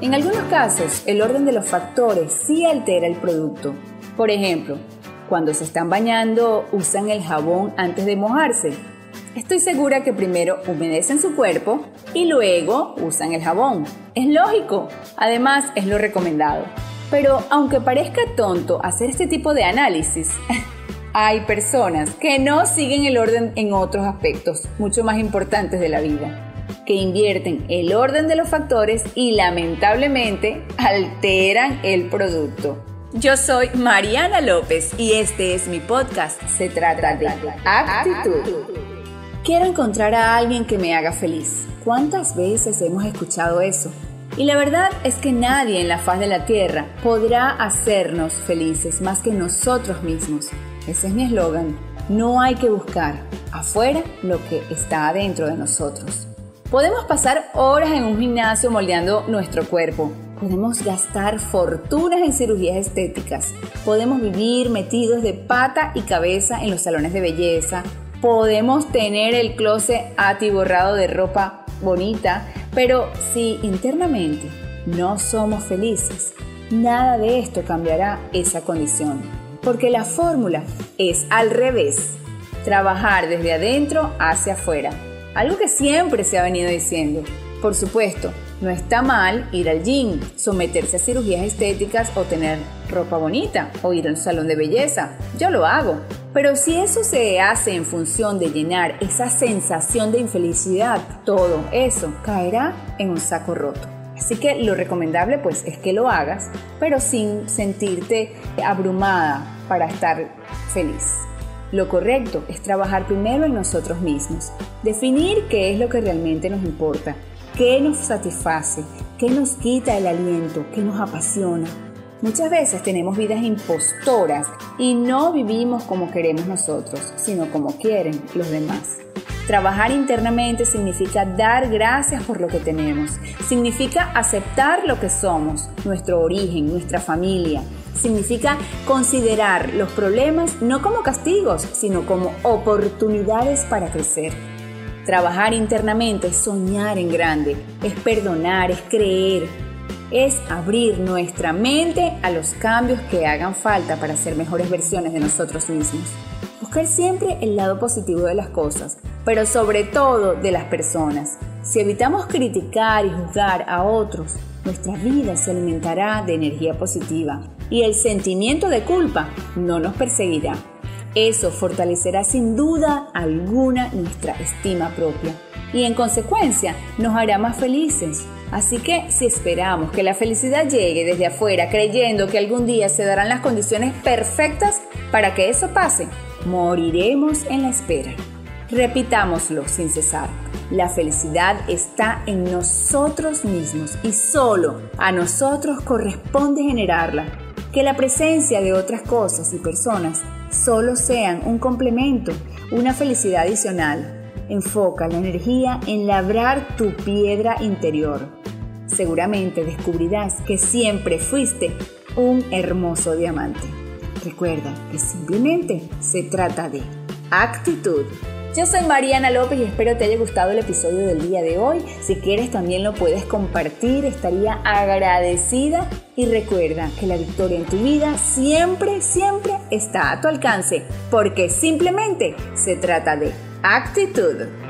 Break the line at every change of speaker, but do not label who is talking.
En algunos casos, el orden de los factores sí altera el producto. Por ejemplo, cuando se están bañando, usan el jabón antes de mojarse. Estoy segura que primero humedecen su cuerpo y luego usan el jabón. Es lógico, además es lo recomendado. Pero aunque parezca tonto hacer este tipo de análisis, hay personas que no siguen el orden en otros aspectos mucho más importantes de la vida que invierten el orden de los factores y lamentablemente alteran el producto. Yo soy Mariana López y este es mi podcast. Se trata de actitud. Quiero encontrar a alguien que me haga feliz. ¿Cuántas veces hemos escuchado eso? Y la verdad es que nadie en la faz de la tierra podrá hacernos felices más que nosotros mismos. Ese es mi eslogan. No hay que buscar afuera lo que está adentro de nosotros. Podemos pasar horas en un gimnasio moldeando nuestro cuerpo. Podemos gastar fortunas en cirugías estéticas. Podemos vivir metidos de pata y cabeza en los salones de belleza. Podemos tener el closet atiborrado de ropa bonita. Pero si internamente no somos felices, nada de esto cambiará esa condición. Porque la fórmula es al revés. Trabajar desde adentro hacia afuera algo que siempre se ha venido diciendo. Por supuesto, no está mal ir al gym, someterse a cirugías estéticas o tener ropa bonita o ir a un salón de belleza. Yo lo hago. Pero si eso se hace en función de llenar esa sensación de infelicidad, todo eso caerá en un saco roto. Así que lo recomendable pues es que lo hagas, pero sin sentirte abrumada para estar feliz. Lo correcto es trabajar primero en nosotros mismos, definir qué es lo que realmente nos importa, qué nos satisface, qué nos quita el aliento, qué nos apasiona. Muchas veces tenemos vidas impostoras y no vivimos como queremos nosotros, sino como quieren los demás. Trabajar internamente significa dar gracias por lo que tenemos, significa aceptar lo que somos, nuestro origen, nuestra familia, significa considerar los problemas no como castigos, sino como oportunidades para crecer. Trabajar internamente es soñar en grande, es perdonar, es creer, es abrir nuestra mente a los cambios que hagan falta para ser mejores versiones de nosotros mismos. Buscar siempre el lado positivo de las cosas, pero sobre todo de las personas. Si evitamos criticar y juzgar a otros, nuestra vida se alimentará de energía positiva y el sentimiento de culpa no nos perseguirá. Eso fortalecerá sin duda alguna nuestra estima propia y en consecuencia nos hará más felices. Así que si esperamos que la felicidad llegue desde afuera creyendo que algún día se darán las condiciones perfectas para que eso pase, moriremos en la espera. Repitámoslo sin cesar. La felicidad está en nosotros mismos y solo a nosotros corresponde generarla. Que la presencia de otras cosas y personas solo sean un complemento, una felicidad adicional. Enfoca la energía en labrar tu piedra interior. Seguramente descubrirás que siempre fuiste un hermoso diamante. Recuerda que simplemente se trata de actitud. Yo soy Mariana López y espero te haya gustado el episodio del día de hoy. Si quieres también lo puedes compartir, estaría agradecida. Y recuerda que la victoria en tu vida siempre, siempre está a tu alcance, porque simplemente se trata de actitud.